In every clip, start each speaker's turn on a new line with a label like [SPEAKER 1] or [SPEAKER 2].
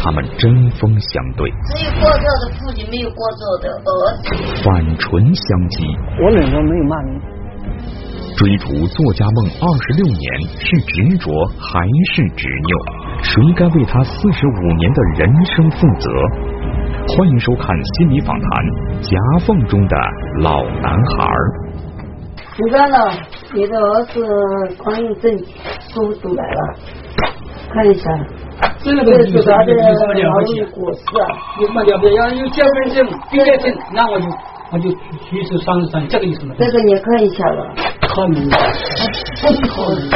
[SPEAKER 1] 他们针锋相对，
[SPEAKER 2] 只有过错的父亲，没有过错的儿子。
[SPEAKER 1] 反唇相讥。
[SPEAKER 3] 我忍着没有骂你。
[SPEAKER 1] 追逐作家梦二十六年，是执着还是执拗？谁该为他四十五年的人生负责？欢迎收看心理访谈《夹缝中的老男孩》。
[SPEAKER 2] 你看了，你的儿子光阴正书读来了，看一下。
[SPEAKER 3] 这个
[SPEAKER 2] 这是他的
[SPEAKER 3] 劳
[SPEAKER 2] 劳
[SPEAKER 3] 力
[SPEAKER 2] 力果实啊！
[SPEAKER 3] 有什么了不起？要有结婚证、毕业证，那我就我就提出三十三，这个意思吗？
[SPEAKER 2] 这个你也看一下了，
[SPEAKER 3] 看你，不可能。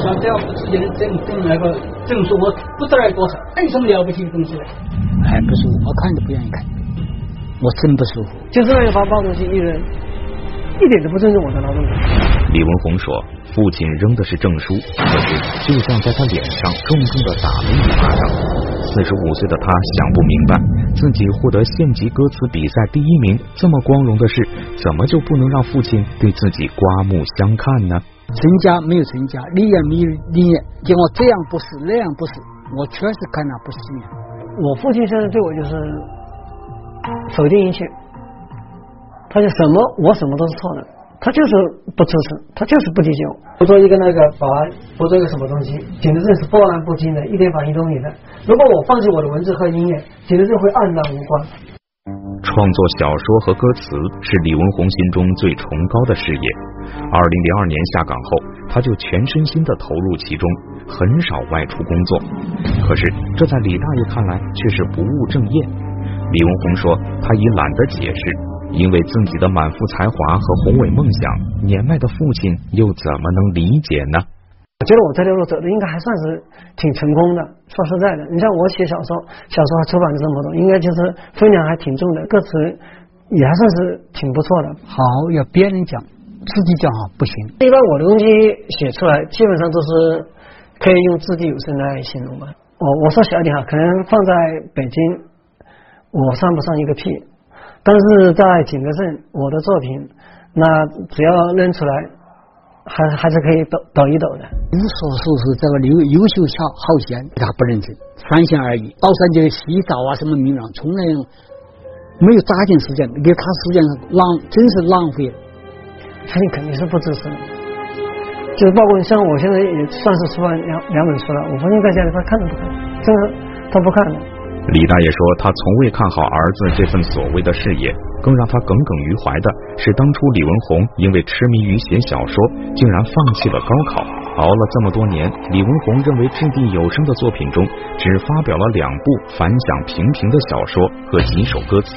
[SPEAKER 3] 像这样不直接证证那个证书，我不知道有多少，那有什么了不起的东西呢？
[SPEAKER 4] 哎，不舒服，我看都不愿意看，我真不舒服。
[SPEAKER 3] 就是那个把包东西一扔，一点都不尊重我的劳动者。
[SPEAKER 1] 李文红说：“父亲扔的是证书，可是就像在他脸上重重的打了一巴掌。”四十五岁的他想不明白，自己获得县级歌词比赛第一名这么光荣的事，怎么就不能让父亲对自己刮目相看呢？
[SPEAKER 4] 成家没有成家，立业没有立业，结果这样不是那样不是，我确实看他不顺眼。
[SPEAKER 3] 我父亲现在对我就是否定一切，他就什么我什么都是错的，他就是不支持，他就是不理解我。不做一个那个保安，不做一个什么东西，景德镇是波澜不惊的，一点反应都没有的。如果我放弃我的文字和音乐，景德镇会黯然无光。
[SPEAKER 1] 创作小说和歌词是李文红心中最崇高的事业。二零零二年下岗后，他就全身心的投入其中，很少外出工作。可是这在李大爷看来却是不务正业。李文红说，他已懒得解释，因为自己的满腹才华和宏伟梦想，年迈的父亲又怎么能理解呢？
[SPEAKER 3] 我觉得我这条路走的应该还算是挺成功的。说实在的，你像我写小说，小说还出版了这么多，应该就是分量还挺重的，歌词也还算是挺不错的。
[SPEAKER 4] 好要别人讲，自己讲好不行。
[SPEAKER 3] 一般我的东西写出来，基本上都是可以用掷地有声来形容吧。我我说小一点哈，可能放在北京，我算不上一个屁，但是在景德镇，我的作品，那只要认出来，还还是可以抖抖一抖的。
[SPEAKER 4] 无所事事，这个刘优秀好好闲，他不认真，三心二意。到山就洗澡啊，什么名堂，从来没有抓紧时间，给他时间浪，真是浪费了。
[SPEAKER 3] 父亲肯定是不支持的，就是包括像我现在也算是出版两两本书了，我发现在家里他看都不看，真的他不看的。
[SPEAKER 1] 李大爷说，他从未看好儿子这份所谓的事业。更让他耿耿于怀的是，当初李文红因为痴迷于写小说，竟然放弃了高考。熬了这么多年，李文红认为掷地有声的作品中，只发表了两部反响平平的小说和几首歌词，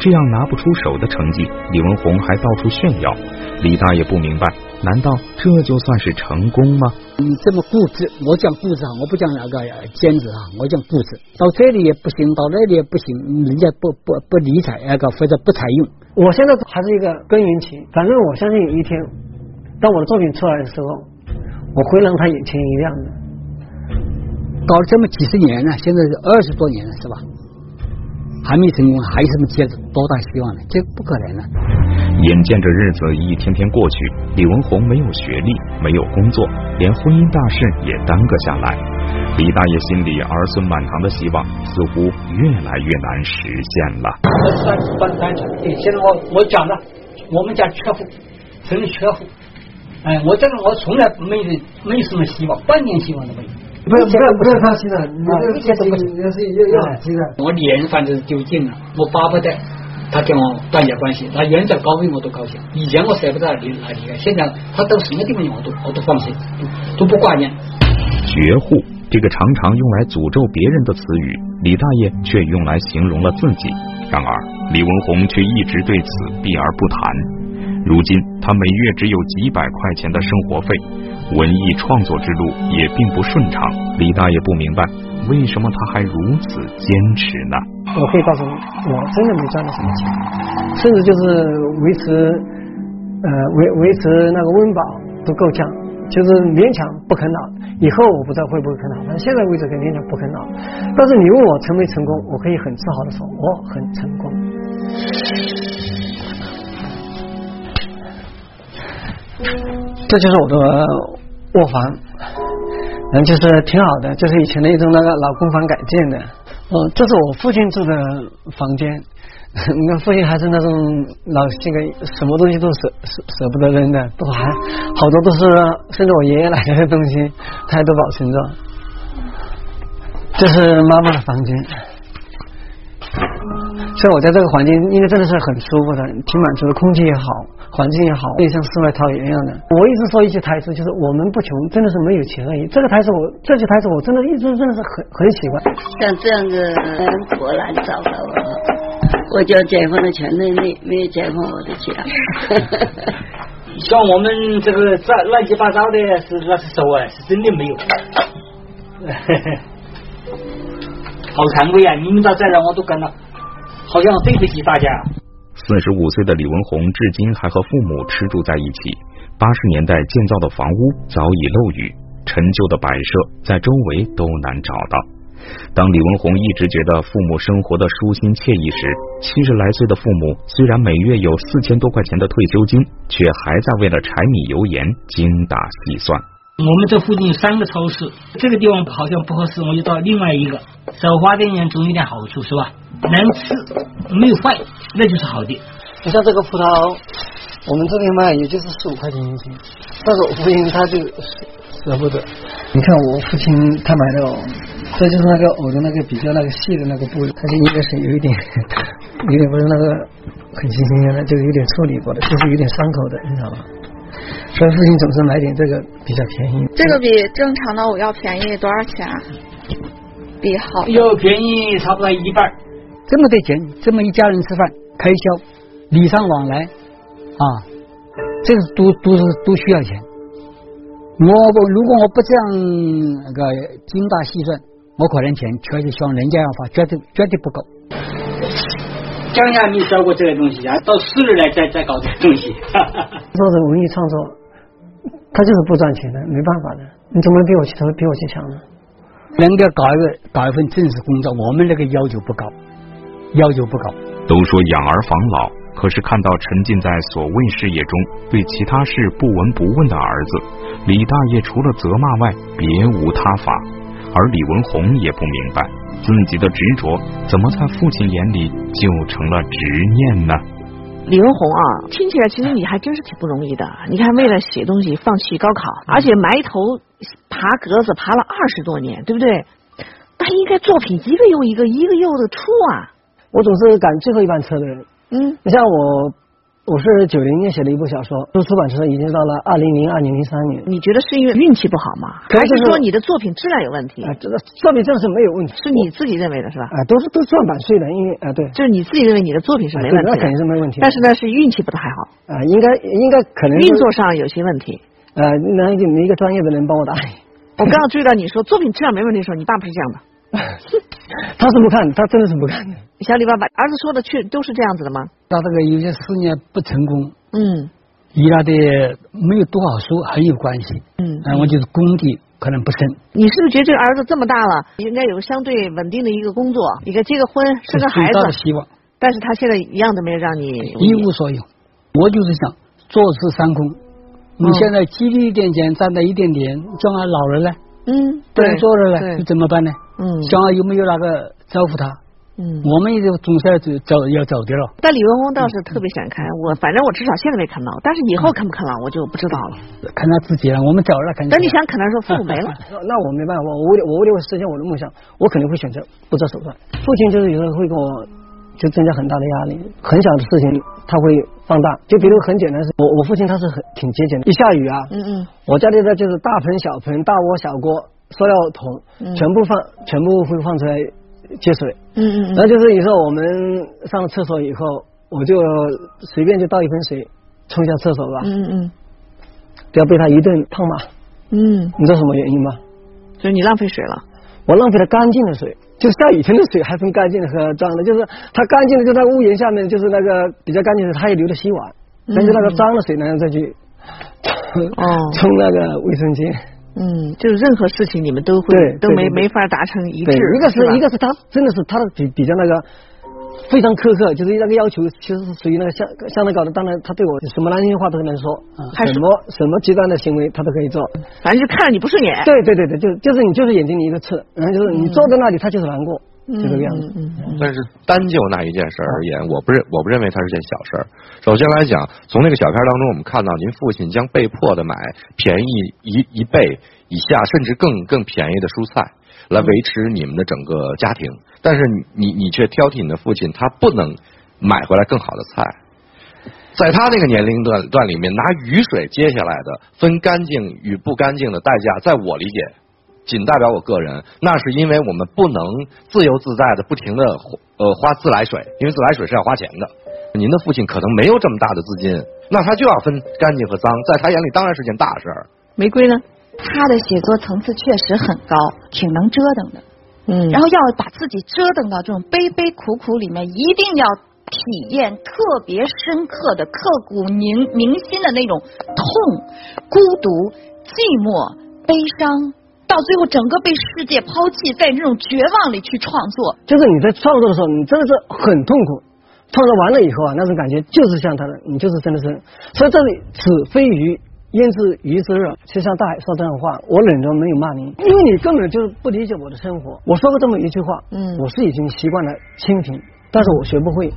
[SPEAKER 1] 这样拿不出手的成绩，李文红还到处炫耀。李大爷不明白，难道这就算是成功吗？
[SPEAKER 4] 你这么固执，我讲固执啊，我不讲那个坚持啊，我讲固执。到这里也不行，到那里也不行，人家不不不理睬那个或者不采用。
[SPEAKER 3] 我现在还是一个耕耘期，反正我相信有一天，当我的作品出来的时候，我会让他眼前一亮的。
[SPEAKER 4] 搞了这么几十年了，现在是二十多年了，是吧？还没成功，还有什么接着多大希望呢？这不可能了。
[SPEAKER 1] 眼见着日子一天天过去，李文红没有学历，没有工作，连婚姻大事也耽搁下来。李大爷心里儿孙满堂的希望似乎越来越难实现了。
[SPEAKER 3] 三十万单程，对，现在我我讲了，我们家缺户，真的缺户。哎，我这个我从来没没什么希望，半点希望都没有。不要不要不要放心了，你这
[SPEAKER 4] 一点都不行，
[SPEAKER 3] 要是要要急的。
[SPEAKER 4] 我脸反正丢尽了，我巴不得他跟我断绝关系，他远走高飞我都高兴。以前我舍不得离哪离开，现在他到什么地方我都我都放心，都不挂念。
[SPEAKER 1] 绝户这个常常用来诅咒别人的词语，李大爷却用来形容了自己。然而李文红却一直对此避而不谈。如今他每月只有几百块钱的生活费，文艺创作之路也并不顺畅。李大爷不明白，为什么他还如此坚持呢？
[SPEAKER 3] 我可以告诉你，我真的没赚到什么钱，甚至就是维持呃维维持那个温饱都够呛，就是勉强不啃老。以后我不知道会不会啃老，但现在为止可以勉强不啃老。但是你问我成没成功，我可以很自豪的说，我很成功。这就是我的卧房，嗯，就是挺好的，就是以前的一种那个老公房改建的。哦，这是我父亲住的房间。你看，父亲还是那种老性格，什么东西都舍舍舍不得扔的，都还好多都是甚至我爷爷奶奶的东西，他都保存着。这是妈妈的房间。所以我在这个环境，应该真的是很舒服的，挺满足的，空气也好，环境也好，也像世外桃源一样的。我一直说一句台词，就是我们不穷，真的是没有钱而已。这个台词我，这句台词我真的一直真的是很很喜欢。
[SPEAKER 2] 像这样的多难找到啊！我就解放了全人类，没有解放我的家。
[SPEAKER 5] 像我们这个杂乱七八糟的，是那是手啊，是真的没有。好惭愧啊！你们到这来我都干了。好像对不起大家。
[SPEAKER 1] 四十五岁的李文红至今还和父母吃住在一起。八十年代建造的房屋早已漏雨，陈旧的摆设在周围都难找到。当李文红一直觉得父母生活的舒心惬意时，七十来岁的父母虽然每月有四千多块钱的退休金，却还在为了柴米油盐精打细算。
[SPEAKER 5] 我们这附近有三个超市，这个地方好像不合适，我就到另外一个。少花点钱总有点好处，是吧？能吃没有坏，那就是好的。
[SPEAKER 3] 你像这个葡萄，我们这边卖也就是十五块钱一斤，但是我父亲他就舍不得。你看我父亲他买的藕，这就是那个藕的那个比较那个细的那个部位，它就应该是有一点，有点不是那个很新鲜的，就是有点处理过的，就是有点伤口的，你知道吗？所以父亲总是买点这个比较便宜。
[SPEAKER 6] 这个比正常的藕要便宜多少钱？比好
[SPEAKER 5] 要便宜差不多一半。
[SPEAKER 4] 这么点钱，这么一家人吃饭开销，礼尚往来啊，这个都都是都需要钱。我不如果我不这样那个精打细算，我可能钱确实像人家要花，绝对绝对不够。
[SPEAKER 5] 讲下没教过这个东西啊，到市里来再再搞这个东西。
[SPEAKER 3] 做这文艺创作，他就是不赚钱的，没办法的。你怎么能比我去比我去强呢？
[SPEAKER 4] 能够搞一个搞一份正式工作，我们那个要求不高。要求不高。
[SPEAKER 1] 都说养儿防老，可是看到沉浸在所谓事业中，对其他事不闻不问的儿子，李大爷除了责骂外，别无他法。而李文红也不明白，自己的执着怎么在父亲眼里就成了执念呢？
[SPEAKER 7] 李文红啊，听起来其实你还真是挺不容易的。你看，为了写东西放弃高考，而且埋头爬格子爬了二十多年，对不对？那应该作品一个又一个，一个又的出啊。
[SPEAKER 3] 我总是赶最后一班车的人。
[SPEAKER 7] 嗯，
[SPEAKER 3] 你像我，我是九零年写的一部小说，出出版时已经到了二零零二年、零三年。
[SPEAKER 7] 你觉得是因为运气不好吗？还是说你的作品质量有问题？
[SPEAKER 3] 啊，这个作品真是没有问题，
[SPEAKER 7] 是你自己认为的是吧？
[SPEAKER 3] 啊，都是都赚版税的，因为啊，对，
[SPEAKER 7] 就是你自己认为你的作品是没问题，
[SPEAKER 3] 那肯定是没问题。
[SPEAKER 7] 但是呢，是运气不太好。
[SPEAKER 3] 啊，应该应该可能
[SPEAKER 7] 运作上有些问题。
[SPEAKER 3] 呃，那没一个专业的人帮我打理。
[SPEAKER 7] 我刚刚注意到你说作品质量没问题的时候，你爸不是这样的。
[SPEAKER 3] 他是不看，他真的是不看的。
[SPEAKER 7] 小李爸爸，儿子说的去都是这样子的吗？
[SPEAKER 4] 他这个有些事业不成功，
[SPEAKER 7] 嗯，
[SPEAKER 4] 与他的没有读好书很有关系。
[SPEAKER 7] 嗯，
[SPEAKER 4] 然后就是功底可能不深。
[SPEAKER 7] 你是不是觉得这个儿子这么大了，应该有个相对稳定的一个工作，应该结个婚，生个孩子？
[SPEAKER 4] 的希望。
[SPEAKER 7] 但是他现在一样都没有让你
[SPEAKER 4] 一无所有。我就是想坐吃山空。你现在积累一点钱，攒到一点点，将来老了呢？
[SPEAKER 7] 嗯，
[SPEAKER 4] 不能做了你，怎么办呢？
[SPEAKER 7] 嗯，
[SPEAKER 4] 想有没有那个招呼他？
[SPEAKER 7] 嗯，
[SPEAKER 4] 我们也就总是要走走要走的了。
[SPEAKER 7] 但李文红倒是特别想看，我反正我至少现在没看到，但是以后看不看了我就不知道了。
[SPEAKER 4] 看他自己了，我们走了。
[SPEAKER 7] 等你想啃的时候，父母没了，
[SPEAKER 3] 那我没办法，我为了我为了实现我的梦想，我肯定会选择不择手段。父亲就是有时候会跟我就增加很大的压力，很小的事情他会放大。就比如很简单是，我我父亲他是很挺节俭的，一下雨啊，
[SPEAKER 7] 嗯嗯，
[SPEAKER 3] 我家里的就是大盆小盆、大锅小锅。塑料桶全部放，全部会放出来接水。
[SPEAKER 7] 嗯嗯嗯。
[SPEAKER 3] 那就是有时候我们上了厕所以后，我就随便就倒一盆水冲一下厕所吧。
[SPEAKER 7] 嗯嗯嗯。
[SPEAKER 3] 不要被他一顿痛骂。
[SPEAKER 7] 嗯。
[SPEAKER 3] 你知道什么原因吗？
[SPEAKER 7] 就是你浪费水了。
[SPEAKER 3] 我浪费了干净的水，就下雨天的水还分干净的和脏的，就是它干净的就在屋檐下面，就是那个比较干净的，它也留着洗碗。但是那个脏的水呢，再去
[SPEAKER 7] 哦
[SPEAKER 3] 冲那个卫生间。
[SPEAKER 7] 嗯，就是任何事情你们都会都没没法达成一致。
[SPEAKER 3] 一个是一个是他真的是他的比比较那个非常苛刻，就是那个要求，其实是属于那个相相当高的。当然，他对我什么难听话都能说，什么什么极端的行为他都可以做。
[SPEAKER 7] 反正就看着你不顺眼。
[SPEAKER 3] 对对对对，就就是你就是眼睛里一个刺，然后就是你坐在那里，他就是难过，就这个样子。
[SPEAKER 8] 但是单就那一件事而言，我不认我不认为它是件小事儿。首先来讲，从那个小片当中，我们看到您父亲将被迫的买便宜一一倍以下，甚至更更便宜的蔬菜。来维持你们的整个家庭，但是你你却挑剔你的父亲，他不能买回来更好的菜，在他那个年龄段段里面，拿雨水接下来的分干净与不干净的代价，在我理解，仅代表我个人，那是因为我们不能自由自在的不停的呃花自来水，因为自来水是要花钱的。您的父亲可能没有这么大的资金，那他就要分干净和脏，在他眼里当然是件大事儿。
[SPEAKER 7] 玫瑰呢？
[SPEAKER 9] 他的写作层次确实很高，挺能折腾的。
[SPEAKER 7] 嗯，
[SPEAKER 9] 然后要把自己折腾到这种悲悲苦苦里面，一定要体验特别深刻的、刻骨铭铭心的那种痛、孤独、寂寞、悲伤，到最后整个被世界抛弃，在这种绝望里去创作。
[SPEAKER 3] 就是你在创作的时候，你真的是很痛苦。创作完了以后啊，那种感觉就是像他的，你就是真的是。所以这里子非鱼。焉知鱼之乐？就像大海说这样的话，我忍着没有骂你，因为你根本就是不理解我的生活。我说过这么一句话，
[SPEAKER 7] 嗯，
[SPEAKER 3] 我是已经习惯了清贫，但是我学不会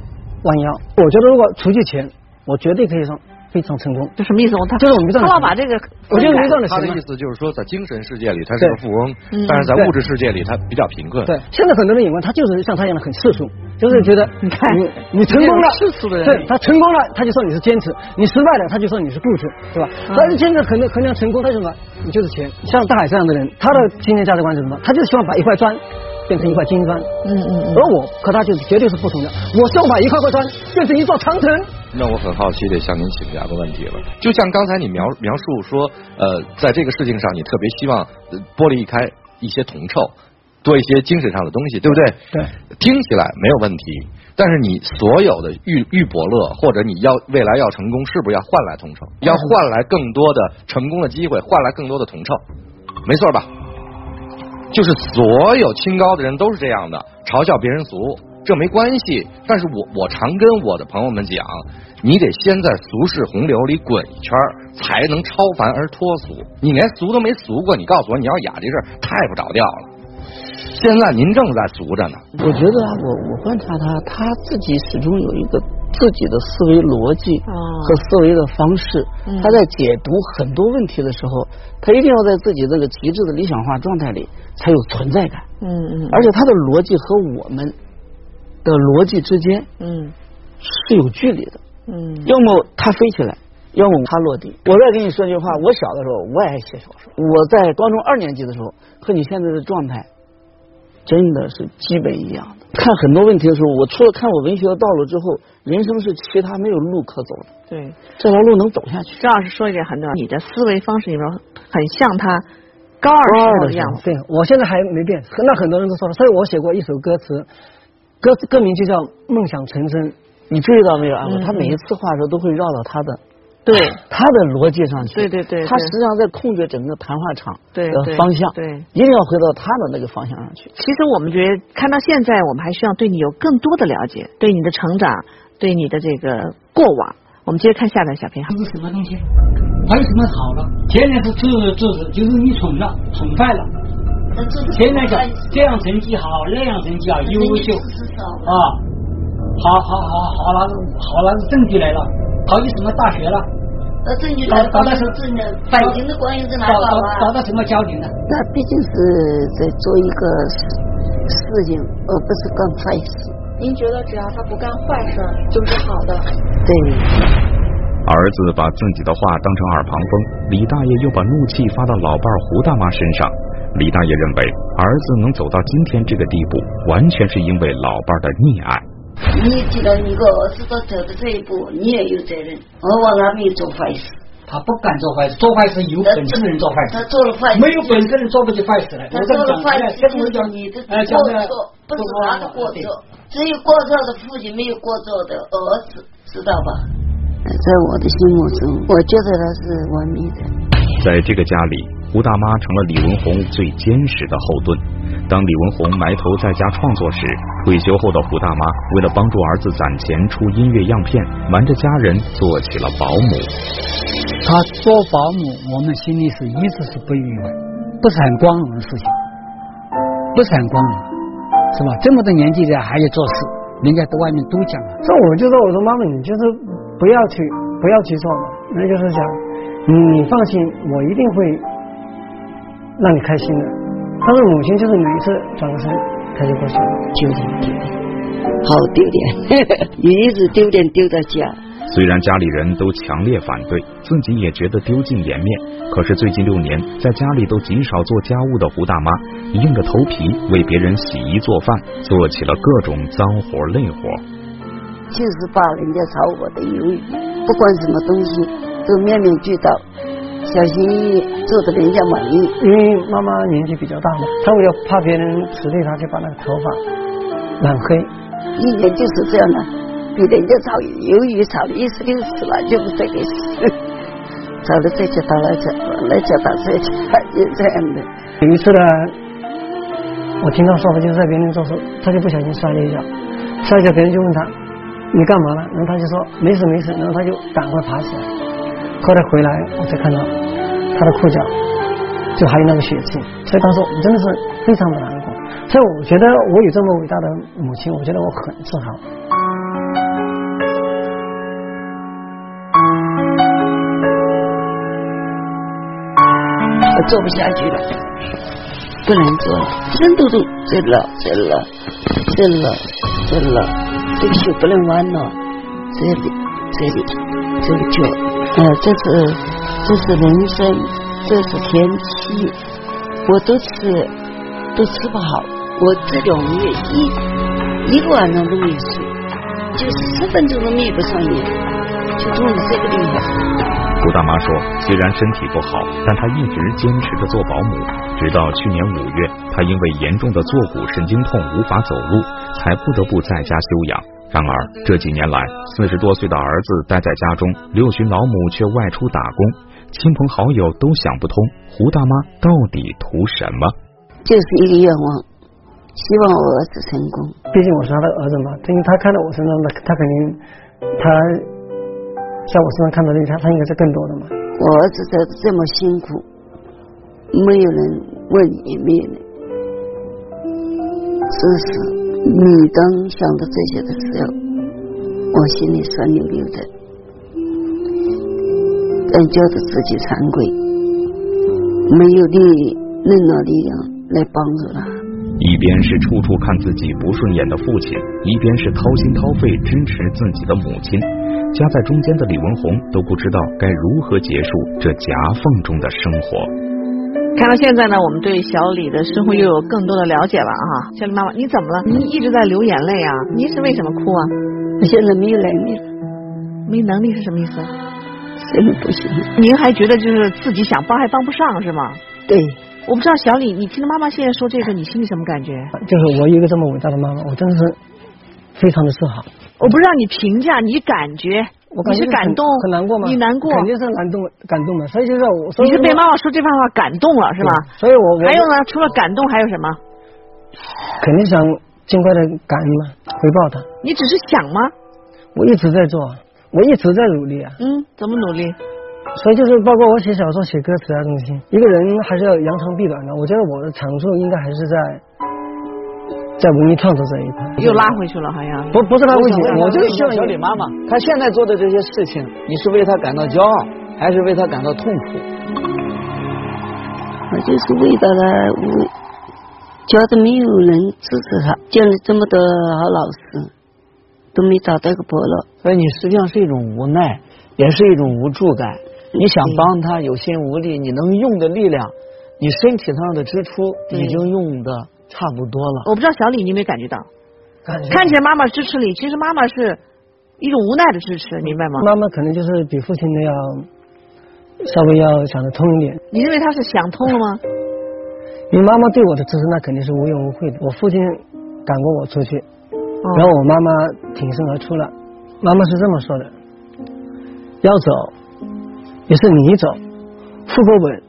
[SPEAKER 3] 弯腰。我觉得如果除去钱，我绝对可以上。非常成功，
[SPEAKER 7] 这什么意思？他
[SPEAKER 3] 就是我们
[SPEAKER 7] 他老把这个，
[SPEAKER 3] 我就没断的
[SPEAKER 8] 他的意思就是说，在精神世界里他是个富翁，但是在物质世界里他比较贫困。
[SPEAKER 3] 对，现在很多人眼光他就是像他一样的很世俗，就是觉得
[SPEAKER 7] 你看
[SPEAKER 3] 你你成功了，
[SPEAKER 7] 世俗的人，
[SPEAKER 3] 对他成功了他就说你是坚持，你失败了他就说你是固执，对吧？但是现在衡量衡量成功，他什么？你就是钱。像大海这样的人，他的金钱价值观是什么？他就是希望把一块砖。变成一块金砖，
[SPEAKER 7] 嗯嗯，
[SPEAKER 3] 而我和他就绝对是不同的。我是要把一块块砖变成一座长城。
[SPEAKER 8] 那我很好奇，得向您请教个问题了。就像刚才你描描述说，呃，在这个事情上，你特别希望剥离开一些铜臭，多一些精神上的东西，对不对？
[SPEAKER 3] 对。
[SPEAKER 8] 听起来没有问题，但是你所有的欲欲伯乐，或者你要未来要成功，是不是要换来铜臭？要换来更多的成功的机会，换来更多的铜臭，没错吧？就是所有清高的人都是这样的，嘲笑别人俗，这没关系。但是我我常跟我的朋友们讲，你得先在俗世洪流里滚一圈，才能超凡而脱俗。你连俗都没俗过，你告诉我你要雅这事儿太不着调了。现在您正在俗着呢。
[SPEAKER 10] 我觉得啊，我我观察他，他自己始终有一个自己的思维逻辑和思维的方式。他在解读很多问题的时候，他一定要在自己这个极致的理想化状态里才有存在感。
[SPEAKER 7] 嗯嗯。
[SPEAKER 10] 而且他的逻辑和我们的逻辑之间，
[SPEAKER 7] 嗯，
[SPEAKER 10] 是有距离的。
[SPEAKER 7] 嗯。
[SPEAKER 10] 要么它飞起来，要么它落地。我再跟你说句话，我小的时候我也爱写小说。我在高中二年级的时候，和你现在的状态。真的是基本一样的。看很多问题的时候，我除了看我文学的道路之后，人生是其他没有路可走的。
[SPEAKER 7] 对，
[SPEAKER 10] 这条路能走下去。
[SPEAKER 7] 张老师说一点很重要，你的思维方式里面很像他高二时候的样子。
[SPEAKER 3] 对，我现在还没变。那很多人都说了，所以我写过一首歌词，歌歌名就叫《梦想成真》。你注意到没有啊？他每一次话的时候都会绕到他的。
[SPEAKER 7] 对
[SPEAKER 3] 他的逻辑上去，
[SPEAKER 7] 对对对，
[SPEAKER 10] 他实际上在控制整个谈话场
[SPEAKER 7] 的
[SPEAKER 10] 方向，
[SPEAKER 7] 对，
[SPEAKER 10] 一定要回到他的那个方向上去。
[SPEAKER 7] 其实我们觉得看到现在，我们还需要对你有更多的了解，对你的成长，对你的这个过往。我们接着看下边小片。
[SPEAKER 4] 这是什么东西？还有什么好了？现在是做做是就是你宠了，宠坏了。现在讲这样成绩好，那样成绩好，优秀啊，好好好好了，好了，证据来了。考进什么大学了？
[SPEAKER 2] 那证据来，到是证的，北京的观音在哪搞啊？
[SPEAKER 4] 找到什么焦点呢？
[SPEAKER 2] 那毕竟是在做一个事情，而不是干坏事。
[SPEAKER 6] 您觉得只要他不干坏事就是好的？
[SPEAKER 2] 对。
[SPEAKER 1] 儿子把自己的话当成耳旁风，李大爷又把怒气发到老伴胡大妈身上。李大爷认为，儿子能走到今天这个地步，完全是因为老伴的溺爱。
[SPEAKER 2] 你既然一个儿子都走到这一步，你也有责任。我往那边做坏事，
[SPEAKER 4] 他不敢做坏事，做坏事有本事的人做坏事，
[SPEAKER 2] 他做了坏事，
[SPEAKER 4] 没有本事的人做不起坏事来。
[SPEAKER 2] 他做了坏事，就是你的过错，不是他的过错。只有过错的父亲，没有过错的儿子，知道吧？在我的心目中，我觉得他是完美的。
[SPEAKER 1] 在这个家里，胡大妈成了李文红最坚实的后盾。当李文红埋头在家创作时，退休后的胡大妈为了帮助儿子攒钱出音乐样片，瞒着家人做起了保姆。
[SPEAKER 4] 她做保姆，我们心里是一直是不愉快，不是很光荣的事情，不是很光荣，是吧？这么多年纪了还要做事，人家在外面都讲了。
[SPEAKER 3] 这我就说，我说妈妈，你就是不要去，不要去做嘛。那就是讲，你放心，我一定会让你开心的。他的：“母亲就是每一次转个身，他就过去了，
[SPEAKER 2] 丢脸丢脸，好丢脸，一直丢脸丢到家。
[SPEAKER 1] 虽然家里人都强烈反对，自己也觉得丢尽颜面，可是最近六年，在家里都极少做家务的胡大妈，硬着头皮为别人洗衣做饭，做起了各种脏活累活。
[SPEAKER 2] 就是把人家炒我的鱿鱼，不管什么东西都面面俱到。”小心翼翼做的人家满意，
[SPEAKER 3] 因为妈妈年纪比较大嘛，她为了怕别人辞退她，就把那个头发染黑。
[SPEAKER 2] 一年就是这样的，比人家早鱿鱼炒的意思六十了，就不这个事。炒了这家打那家，那家打这家，就这样的。
[SPEAKER 3] 有一次呢，我听到说法就是在别人做事，他就不小心摔了一跤，摔一跤别人就问他你干嘛了，然后他就说没事没事，然后他就赶快爬起来。后来回来，我才看到他的裤脚就还有那个血迹，所以当时我们真的是非常的难过。所以我觉得我有这么伟大的母亲，我觉得我很自豪。
[SPEAKER 2] 我做不下去了，不能做了，人都都真了，真了，真了，真了，这个手不能弯了，这里，这里，这个脚。呃，这是这是人生，这是天气，我都吃都吃不好，我这两个月一一个晚上都没睡，就十分钟都眯不上眼，就住在这个地方。
[SPEAKER 1] 胡大妈说，虽然身体不好，但她一直坚持着做保姆，直到去年五月，她因为严重的坐骨神经痛无法走路，才不得不在家休养。然而这几年来，四十多岁的儿子待在家中，六旬老母却外出打工，亲朋好友都想不通，胡大妈到底图什么？
[SPEAKER 2] 就是一个愿望，希望我儿子成功。
[SPEAKER 3] 毕竟我是他的儿子嘛，因为他看到我身上的，他肯定他在我身上看到的，他他应该是更多的嘛。
[SPEAKER 2] 我儿子在这么辛苦，没有人问，也没有人支持。你当想到这些的时候，我心里酸溜溜的，但觉得自己惭愧，没有力，任何力量来帮助他。
[SPEAKER 1] 一边是处处看自己不顺眼的父亲，一边是掏心掏肺支持自己的母亲，夹在中间的李文红都不知道该如何结束这夹缝中的生活。
[SPEAKER 7] 看到现在呢，我们对小李的生活又有更多的了解了啊！小李妈妈，你怎么了？你一直在流眼泪啊？你是为什么哭啊？
[SPEAKER 2] 现在没有能力，
[SPEAKER 7] 没能力是什么意思？
[SPEAKER 2] 真的不行。
[SPEAKER 7] 您还觉得就是自己想帮还帮不上是吗？
[SPEAKER 2] 对。
[SPEAKER 7] 我不知道小李，你听到妈妈现在说这个，你心里什么感觉？
[SPEAKER 3] 就是我有一个这么伟大的妈妈，我真的是非常的自豪。
[SPEAKER 7] 我不让你评价，你感觉。你是感动，
[SPEAKER 3] 很难过吗？
[SPEAKER 7] 你难过，
[SPEAKER 3] 肯定是感动，感动的。所以就是我，
[SPEAKER 7] 你是被妈妈说这番话感动了，是吧？
[SPEAKER 3] 所以我
[SPEAKER 7] 还有呢，除了感动还有什么？
[SPEAKER 3] 肯定想尽快的感恩嘛，回报他。
[SPEAKER 7] 你只是想吗？
[SPEAKER 3] 我一直在做，我一直在努力啊。
[SPEAKER 7] 嗯，怎么努力？
[SPEAKER 3] 所以就是包括我写小说、写歌词啊东西，一个人还是要扬长避短的。我觉得我的长处应该还是在。在文艺创作这一块，
[SPEAKER 7] 又拉回去了，好像
[SPEAKER 3] 不不是拉回去，
[SPEAKER 5] 我就希望小李妈妈，她现在做的这些事情，你是为她感到骄傲，还是为她感到痛苦？
[SPEAKER 2] 我就是为到了，我觉得没有人支持他，见了这么多好老师，都没找到个伯乐。
[SPEAKER 5] 所以你实际上是一种无奈，也是一种无助感。你想帮他，有心无力，你能用的力量，你身体上的支出已经用的。差不多了，
[SPEAKER 7] 我不知道小李你有没有感觉到，看起来妈妈支持你，其实妈妈是一种无奈的支持，明白吗？
[SPEAKER 3] 妈妈可能就是比父亲的要稍微要想得通一点。
[SPEAKER 7] 你认为他是想通了吗？
[SPEAKER 3] 因为妈妈对我的支持那肯定是无怨无悔的。我父亲赶过我出去，然后我妈妈挺身而出了。妈妈是这么说的：要走也是你走，富过稳，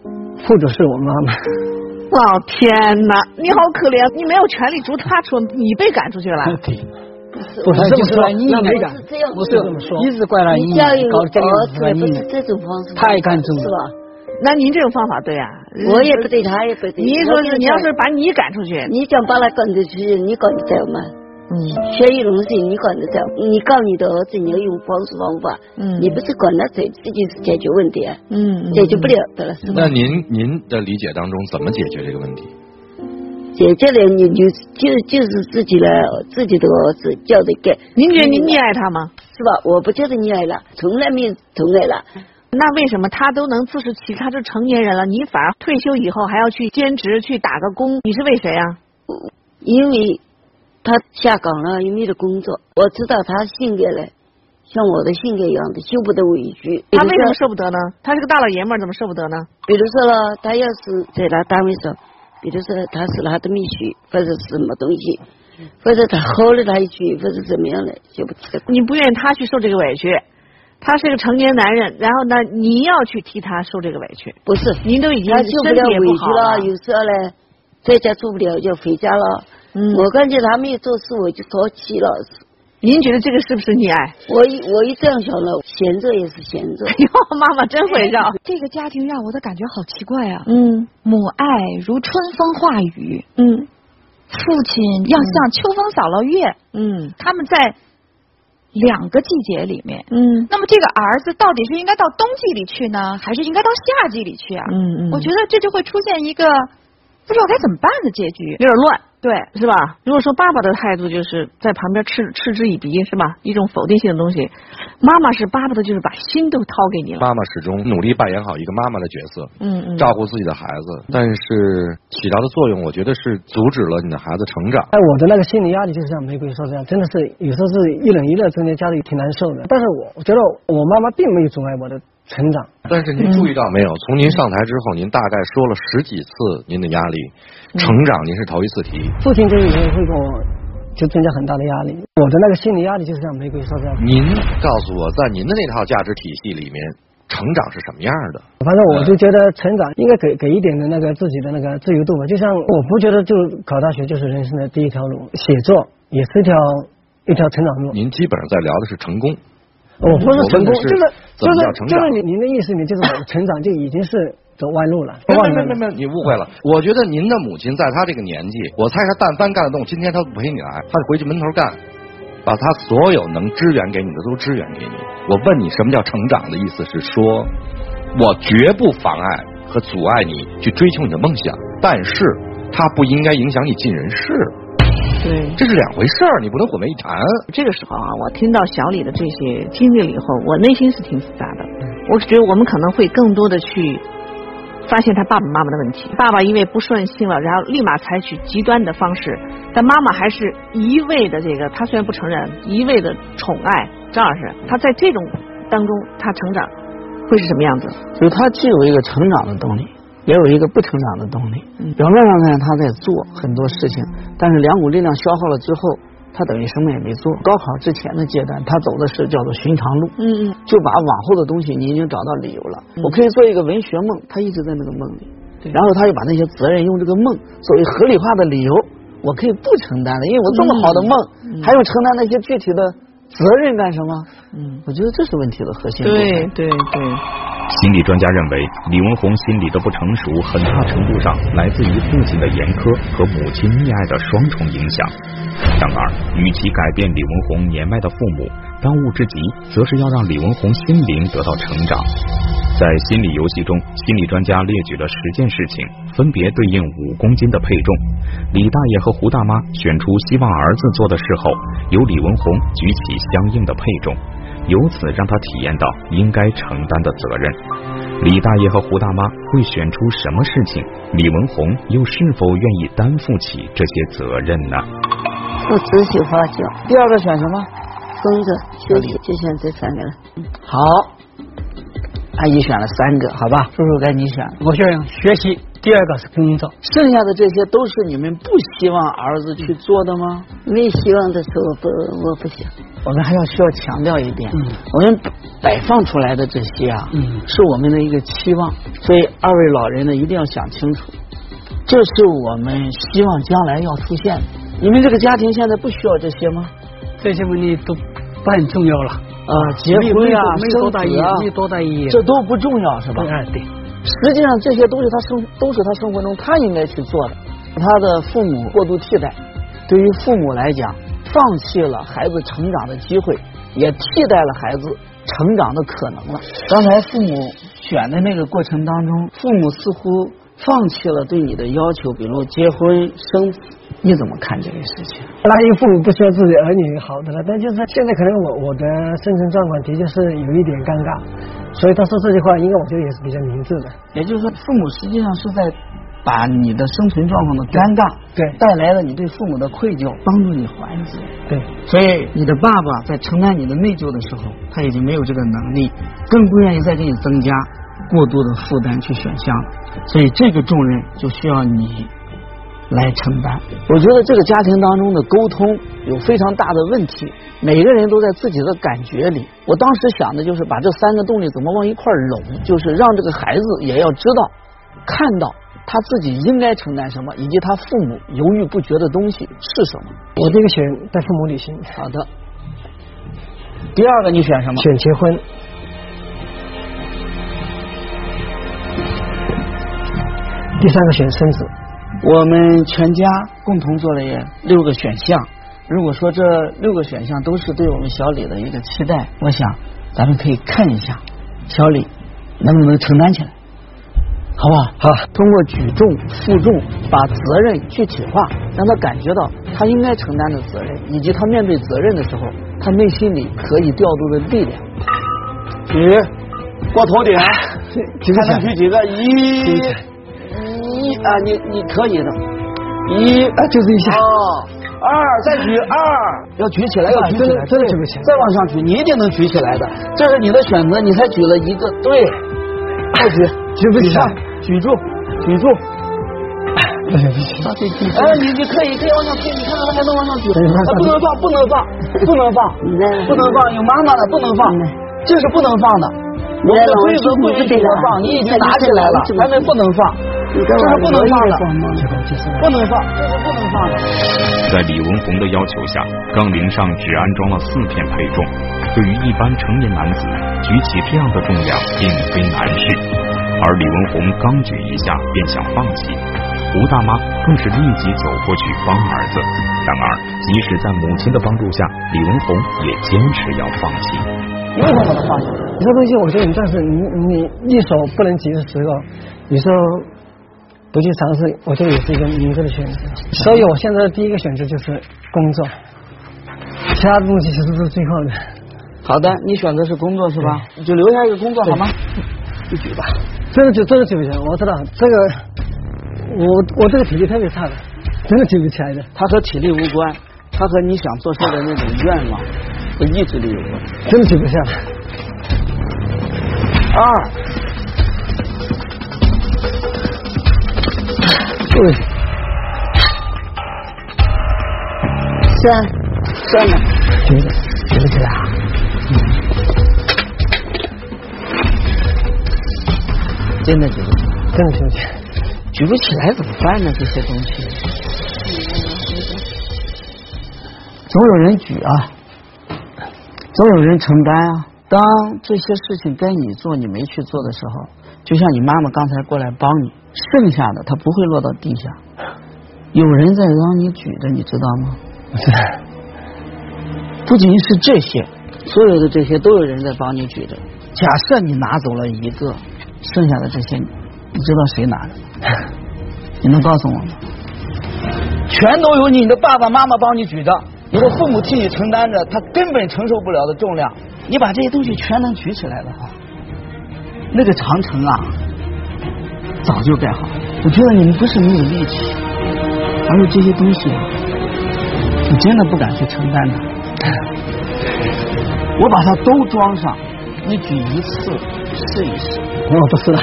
[SPEAKER 3] 富主是我妈妈。
[SPEAKER 7] 哦天哪，你好可怜，你没有权利逐他出，你被赶出去了。
[SPEAKER 4] 不是这么说，你应该
[SPEAKER 3] 不是这么说，
[SPEAKER 4] 一直怪他你
[SPEAKER 2] 教育
[SPEAKER 4] 搞这
[SPEAKER 2] 儿子
[SPEAKER 4] 个
[SPEAKER 2] 不是这种方式，
[SPEAKER 4] 太看重
[SPEAKER 2] 是吧？
[SPEAKER 7] 那您这种方法对啊，
[SPEAKER 2] 我也不对，他也不对。
[SPEAKER 7] 你说是，你要是把你赶出去，
[SPEAKER 2] 你想把他赶出去，你搞得走吗？
[SPEAKER 7] 嗯，
[SPEAKER 2] 学一东西你管得着，你告你的儿子，你要用方式方法，
[SPEAKER 7] 嗯，
[SPEAKER 2] 你不是管他走，这就是解决问题啊，
[SPEAKER 7] 嗯，
[SPEAKER 2] 解决不了的了，是吧？
[SPEAKER 8] 那您您的理解当中怎么解决这个问题？
[SPEAKER 2] 解决了，你就就就是自己的自己的儿子教的给。
[SPEAKER 7] 您觉得您溺爱他吗？
[SPEAKER 2] 是吧？我不觉得溺爱了，从来没有宠爱了。
[SPEAKER 7] 那为什么他都能自食其力，他是成年人了，你反而退休以后还要去兼职去打个工？你是为谁啊？
[SPEAKER 2] 因为他下岗了，又没得工作。我知道他性格嘞，像我的性格一样的，受不得委屈。
[SPEAKER 7] 他为什么受不得呢？他是个大老爷们儿，怎么受不得呢？
[SPEAKER 2] 比如说了，他要是在他单位上，比如说他是他的秘书，或者是什么东西，或者他吼了他一句，或者怎么样的，就不。
[SPEAKER 7] 你不愿意他去受这个委屈，他是个成年男人，然后呢，你要去替他受这个委屈。
[SPEAKER 2] 不是，
[SPEAKER 7] 您都已经
[SPEAKER 2] 受不
[SPEAKER 7] 身体也
[SPEAKER 2] 了委屈
[SPEAKER 7] 不好了，
[SPEAKER 2] 有时候呢，在家做不了就回家了。
[SPEAKER 7] 嗯，
[SPEAKER 2] 我感觉他没有做事，我就着急了。
[SPEAKER 7] 您觉得这个是不是溺爱？
[SPEAKER 2] 我一我一这样想了，闲着也是闲着。
[SPEAKER 7] 哎呦，妈妈真会绕。
[SPEAKER 9] 这个家庭让我的感觉好奇怪啊！
[SPEAKER 7] 嗯，
[SPEAKER 9] 母爱如春风化雨，
[SPEAKER 7] 嗯，
[SPEAKER 9] 父亲要像秋风扫落叶，
[SPEAKER 7] 嗯，
[SPEAKER 9] 他们在两个季节里面，
[SPEAKER 7] 嗯，
[SPEAKER 9] 那么这个儿子到底是应该到冬季里去呢，还是应该到夏季里去啊？
[SPEAKER 7] 嗯嗯，
[SPEAKER 9] 我觉得这就会出现一个不知道该怎么办的结局，
[SPEAKER 7] 有点乱。
[SPEAKER 9] 对，
[SPEAKER 7] 是吧？如果说爸爸的态度就是在旁边嗤嗤之以鼻，是吧？一种否定性的东西，妈妈是巴不得就是把心都掏给你了。
[SPEAKER 8] 妈妈始终努力扮演好一个妈妈的角色，
[SPEAKER 7] 嗯嗯，
[SPEAKER 8] 照顾自己的孩子，但是起到的作用，我觉得是阻止了你的孩子成长。
[SPEAKER 3] 哎，我的那个心理压力就是像玫瑰说这样，真的是有时候是一冷一热中间夹的挺难受的。但是我我觉得我妈妈并没有阻碍我的成长。
[SPEAKER 8] 但是您注意到没有？从您上台之后，您大概说了十几次您的压力，成长您是头一次提。
[SPEAKER 3] 父亲这个也会给我就增加很大的压力。我的那个心理压力就是像玫瑰说这样。
[SPEAKER 8] 您告诉我，在您的那套价值体系里面，成长是什么样的？
[SPEAKER 3] 反正我就觉得成长应该给给一点的那个自己的那个自由度吧。就像我不觉得就考大学就是人生的第一条路，写作也是一条一条成长路。
[SPEAKER 8] 您基本上在聊的是成功。
[SPEAKER 3] 我不是成功，
[SPEAKER 8] 是
[SPEAKER 3] 就是就是
[SPEAKER 8] 成
[SPEAKER 3] 就是您您的意思，你就是我成长就已经是走弯路了。
[SPEAKER 8] 没没没没，你误会了。我觉得您的母亲在她这个年纪，我猜她但凡干得动，今天她不陪你来，她就回去闷头干，把她所有能支援给你的都支援给你。我问你什么叫成长的意思是说，我绝不妨碍和阻碍你去追求你的梦想，但是它不应该影响你进人事。
[SPEAKER 7] 对，
[SPEAKER 8] 这是两回事儿，你不能混为一谈。
[SPEAKER 7] 这个时候啊，我听到小李的这些经历了以后，我内心是挺复杂的。我觉得我们可能会更多的去发现他爸爸妈妈的问题。爸爸因为不顺心了，然后立马采取极端的方式，但妈妈还是一味的这个，他虽然不承认，一味的宠爱张老师。他在这种当中，他成长会是什么样子？
[SPEAKER 4] 就是他既有一个成长的动力。也有一个不成长的动力。表面上看他在做很多事情，但是两股力量消耗了之后，他等于什么也没做。高考之前的阶段，他走的是叫做寻常路，
[SPEAKER 7] 嗯嗯，
[SPEAKER 4] 就把往后的东西你已经找到理由了。我可以做一个文学梦，他一直在那个梦里，然后他又把那些责任用这个梦作为合理化的理由，我可以不承担了，因为我这么好的梦，还用承担那些具体的责任干什么？
[SPEAKER 7] 嗯，
[SPEAKER 4] 我觉得这是问题的核心。
[SPEAKER 7] 对对对。
[SPEAKER 1] 心理专家认为，李文红心理的不成熟，很大程度上来自于父亲的严苛和母亲溺爱的双重影响。然而，与其改变李文红年迈的父母，当务之急则是要让李文红心灵得到成长。在心理游戏中，心理专家列举了十件事情，分别对应五公斤的配重。李大爷和胡大妈选出希望儿子做的事后，由李文红举起相应的配重。由此让他体验到应该承担的责任。李大爷和胡大妈会选出什么事情？李文红又是否愿意担负起这些责任呢？
[SPEAKER 2] 我只喜欢教。
[SPEAKER 4] 第二个选什么？
[SPEAKER 2] 工作休息，就选这三个了。
[SPEAKER 4] 好，阿姨选了三个，好吧？叔叔该你选。
[SPEAKER 3] 我选学习，第二个是工作，
[SPEAKER 4] 剩下的这些都是你们不希望儿子去做的吗？
[SPEAKER 2] 没希望的时候不，我不想。
[SPEAKER 4] 我们还要需要强调一点，我们摆放出来的这些啊，是我们的一个期望，所以二位老人呢一定要想清楚，
[SPEAKER 10] 这是我们希望将来要出现的。你们这个家庭现在不需要这些吗？
[SPEAKER 3] 这些问题都不很重要了啊，
[SPEAKER 10] 结婚啊，
[SPEAKER 3] 生子啊，
[SPEAKER 10] 没
[SPEAKER 3] 多大意义，
[SPEAKER 10] 这都不重要是吧？
[SPEAKER 3] 哎，对。
[SPEAKER 10] 实际上这些都是他生，都是他生活中他应该去做的。他的父母过度替代，对于父母来讲，放弃了孩子成长的机会，也替代了孩子成长的可能了。刚才父母选的那个过程当中，父母似乎放弃了对你的要求，比如结婚生子，你怎么看这个事情？
[SPEAKER 3] 那有父母不希望自己儿女好的了，但就是现在可能我我的生存状况的确是有一点尴尬，所以他说这句话，应该我觉得也是比较明智的。
[SPEAKER 10] 也就是说，父母实际上是在。把你的生存状况的尴尬，
[SPEAKER 3] 对
[SPEAKER 10] 带来了你对父母的愧疚，帮助你缓解。
[SPEAKER 3] 对，
[SPEAKER 10] 所以你的爸爸在承担你的内疚的时候，他已经没有这个能力，更不愿意再给你增加过多的负担去选项。所以这个重任就需要你来承担。我觉得这个家庭当中的沟通有非常大的问题，每个人都在自己的感觉里。我当时想的就是把这三个动力怎么往一块拢，就是让这个孩子也要知道看到。他自己应该承担什么，以及他父母犹豫不决的东西是什么？
[SPEAKER 3] 我这个选带父母旅行。
[SPEAKER 10] 好的。第二个你选什么？
[SPEAKER 3] 选结婚。第三个选生子。
[SPEAKER 10] 我们全家共同做了六个选项。如果说这六个选项都是对我们小李的一个期待，我想咱们可以看一下小李能不能承担起来。好不好？
[SPEAKER 3] 好，
[SPEAKER 10] 通过举重、负重，把责任具体化，让他感觉到他应该承担的责任，以及他面对责任的时候，他内心里可以调度的力量。举过头顶，还能举几个？一，一啊，你你可以的。一
[SPEAKER 3] 啊，就是一下。
[SPEAKER 10] 二，再举二，要举起来，要举起来，
[SPEAKER 3] 真的举不起来。
[SPEAKER 10] 再往上举，你一定能举起来的。这是你的选择，你才举了一个，对。再举，
[SPEAKER 3] 举不起来。
[SPEAKER 10] 举住，举住！哎，你你可以可以往上推，你看看他还能往上举？不能放，不能放，不能放，不能放，有妈妈的不能放，这是不能放的。我的规则不允许我放，你已经拿起来了，还没不能放，这是不能放的，不能放，这是不能放的。
[SPEAKER 1] 在李文红的要求下，杠铃上只安装了四片配重，对于一般成年男子，举起这样的重量并非难事。而李文红刚举一下便想放弃，吴大妈更是立即走过去帮儿子。然而，即使在母亲的帮助下，李文红也坚持要放弃。
[SPEAKER 10] 为什么把它放弃？
[SPEAKER 3] 这东西，我觉得你暂时你你一手不能及的时候，有时候不去尝试，我觉得也是一个明智的选择。所以我现在的第一个选择就是工作，其他的东西其实是最后的。
[SPEAKER 10] 好的，你选择是工作是吧？你就留下一个工作好吗？
[SPEAKER 3] 就举吧。真的举，真的举不起来。我知道这个，我我这个体力特别差的，真的举不起来的。
[SPEAKER 10] 它和体力无关，它和你想做事的那种愿望和意志力有关。
[SPEAKER 3] 真的举不下来。
[SPEAKER 10] 二，
[SPEAKER 3] 对，
[SPEAKER 10] 三，三了，
[SPEAKER 3] 举举不起来。
[SPEAKER 10] 真的举不起，
[SPEAKER 3] 真的举不起，
[SPEAKER 10] 举不起来怎么办呢？这些东西，总有人举啊，总有人承担啊。当这些事情该你做你没去做的时候，就像你妈妈刚才过来帮你，剩下的它不会落到地下，有人在帮你举着，你知道吗？不仅是这些，所有的这些都有人在帮你举着。假设你拿走了一个。剩下的这些，你知道谁拿的？你能告诉我吗？全都由你的爸爸妈妈帮你举着，你的父母替你承担着他根本承受不了的重量。你把这些东西全能举起来的话，那个长城啊，早就盖好了。我觉得你们不是没有力气，而是这些东西啊，你真的不敢去承担的。我把它都装上，你举一次试一试。
[SPEAKER 3] 我不是了。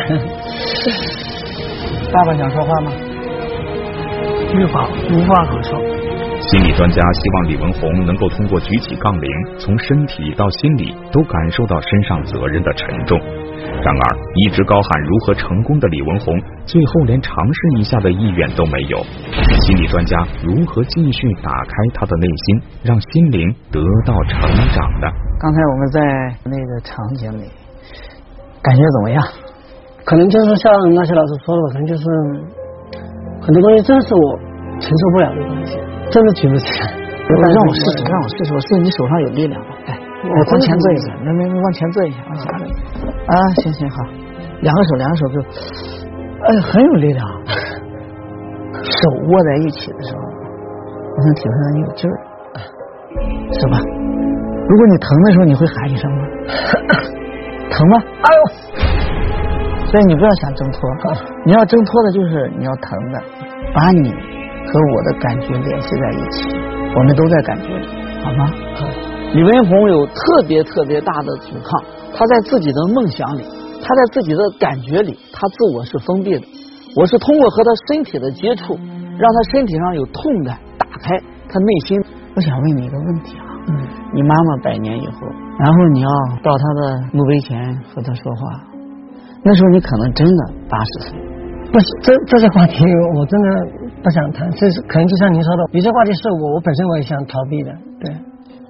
[SPEAKER 10] 爸爸想说话吗？
[SPEAKER 3] 玉宝无话可说。
[SPEAKER 1] 心理专家希望李文红能够通过举起杠铃，从身体到心理都感受到身上责任的沉重。然而，一直高喊如何成功的李文红，最后连尝试一下的意愿都没有。心理专家如何继续打开他的内心，让心灵得到成长呢？
[SPEAKER 10] 刚才我们在那个场景里，感觉怎么样？
[SPEAKER 3] 可能就是像那些老师说的，可能就是很多东西真是我承受不了的东西，真的举不起来。
[SPEAKER 10] 让我试试，让我试试，我试试你手上有力量吧。哎，我往前坐一下，来来来，往前坐一下，往前坐。啊，行行好，两个手，两个手就，哎，很有力量。手握在一起的时候，我能体会到你有劲儿，是吧？如果你疼的时候，你会喊一声吗？疼吗？哎呦！所以你不要想挣脱，你要挣脱的就是你要疼的，把你和我的感觉联系在一起，我们都在感觉里，好吗？李文红有特别特别大的阻抗，他在自己的梦想里，他在自己的感觉里，他自我是封闭的。我是通过和他身体的接触，让他身体上有痛感，打开他内心。我想问你一个问题啊，嗯，你妈妈百年以后，然后你要到他的墓碑前和他说话，那时候你可能真的八十岁。
[SPEAKER 3] 不是，这这些话题我真的不想谈。这是可能就像您说的，有些话题是我我本身我也想逃避的。对，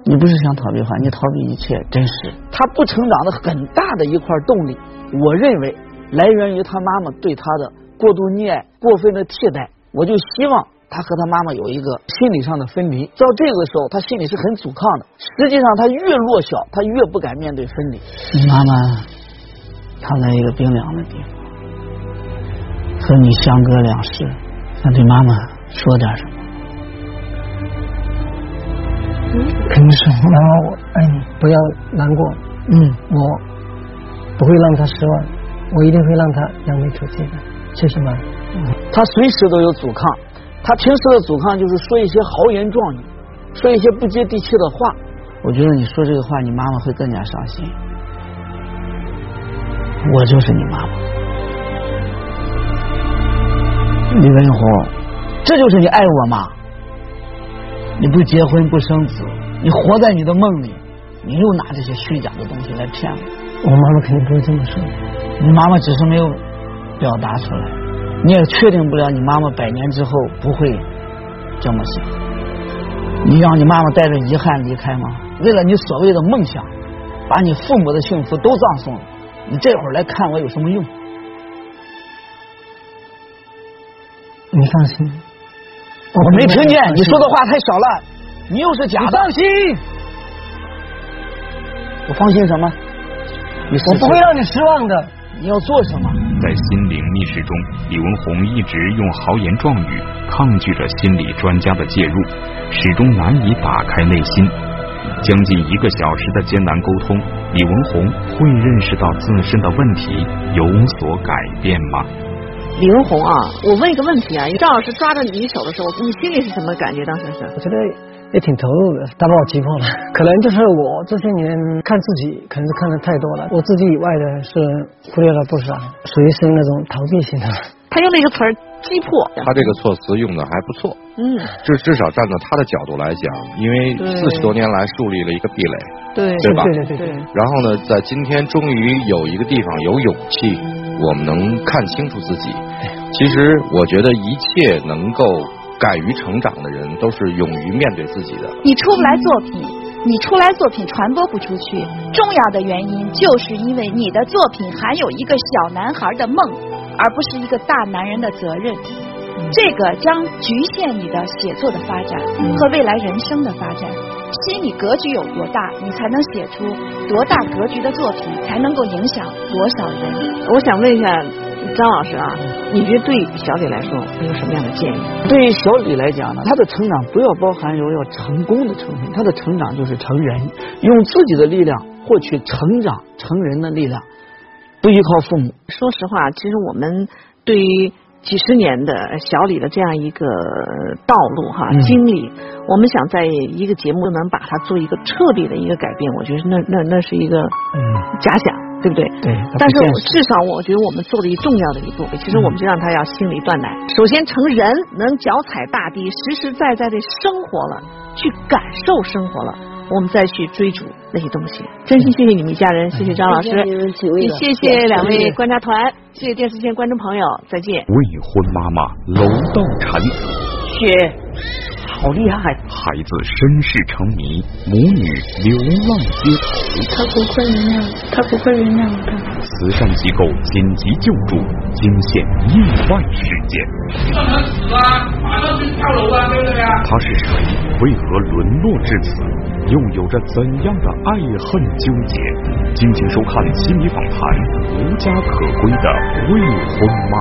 [SPEAKER 10] 你不是想逃避话，你逃避一切真实。他不成长的很大的一块动力，我认为来源于他妈妈对他的。过度溺爱、过分的替代，我就希望他和他妈妈有一个心理上的分离。到这个时候，他心里是很阻抗的。实际上，他越弱小，他越不敢面对分离。你妈妈躺在一个冰凉的地方，和你相隔两世，想对妈妈说点什么？
[SPEAKER 3] 肯定是妈妈，我爱你，不要难过。嗯，我不会让他失望，我一定会让他扬眉吐气的。谢谢妈。
[SPEAKER 10] 他随时都有阻抗，他平时的阻抗就是说一些豪言壮语，说一些不接地气的话。我觉得你说这个话，你妈妈会更加伤心。我就是你妈妈，李文红，这就是你爱我吗？你不结婚不生子，你活在你的梦里，你又拿这些虚假的东西来骗我。
[SPEAKER 3] 我妈妈肯定不会这么说，
[SPEAKER 10] 你妈妈只是没有。表达出来，你也确定不了你妈妈百年之后不会这么想。你让你妈妈带着遗憾离开吗？为了你所谓的梦想，把你父母的幸福都葬送了，你这会儿来看我有什么用？
[SPEAKER 3] 你放心，
[SPEAKER 10] 我没听见你说的话太小了，你又是假的。
[SPEAKER 3] 放心，
[SPEAKER 10] 我放心什么？
[SPEAKER 3] 我不会让你失望的。
[SPEAKER 10] 你要做什么？
[SPEAKER 1] 在心灵密室中，李文红一直用豪言壮语抗拒着心理专家的介入，始终难以打开内心。将近一个小时的艰难沟通，李文红会认识到自身的问题有所改变吗？
[SPEAKER 7] 李文红啊，我问一个问题啊，赵老师抓着你手的时候，你心里是什么感觉？当时是？
[SPEAKER 3] 我觉得。也挺投入的，他把我击破了。可能就是我这些年看自己，可能是看的太多了，我自己以外的是忽略了不少，属于是那种逃避型的。
[SPEAKER 7] 他用那个词儿击破，
[SPEAKER 8] 他这个措辞用的还不错。嗯，至至少站在他的角度来讲，因为四十多年来树立了一个壁垒，
[SPEAKER 7] 对
[SPEAKER 8] 对吧？
[SPEAKER 3] 对对对对。
[SPEAKER 8] 然后呢，在今天终于有一个地方有勇气，我们能看清楚自己。其实我觉得一切能够。敢于成长的人都是勇于面对自己的。
[SPEAKER 9] 你出不来作品，你出来作品传播不出去，重要的原因就是因为你的作品含有一个小男孩的梦，而不是一个大男人的责任。这个将局限你的写作的发展和未来人生的发展。心理格局有多大，你才能写出多大格局的作品，才能够影响多少人。
[SPEAKER 7] 我想问一下。张老师啊，你觉得对小李来说，你有什么样的建议？
[SPEAKER 10] 对于小李来讲呢，他的成长不要包含有要成功的成分，他的成长就是成人，用自己的力量获取成长成人的力量，不依靠父母。
[SPEAKER 7] 说实话，其实我们对于几十年的小李的这样一个道路哈经历，我们想在一个节目能把它做一个彻底的一个改变，我觉得那那那是一个假想。对不对？
[SPEAKER 4] 对。
[SPEAKER 7] 但是至少我觉得我们做了一重要的一步，其实我们就让他要心里断奶。首先成人能脚踩大地，实实在在的生活了，去感受生活了，我们再去追逐那些东西。真心谢谢你们一家人，谢谢张老师，也谢谢两位观察团，谢谢电视前观众朋友，再见。
[SPEAKER 1] 未婚妈妈楼道产子，
[SPEAKER 10] 血。好厉害！
[SPEAKER 1] 孩子身世成谜，母女流浪街头。
[SPEAKER 6] 他不会原谅，他不会原谅的。
[SPEAKER 1] 慈善机构紧急救助，惊现意外事件。
[SPEAKER 11] 你怎么死啊？马上去跳楼啊，对不对啊？
[SPEAKER 1] 他是谁？为何沦落至此？又有着怎样的爱恨纠结？敬请收看《心理访谈》，无家可归的未婚妈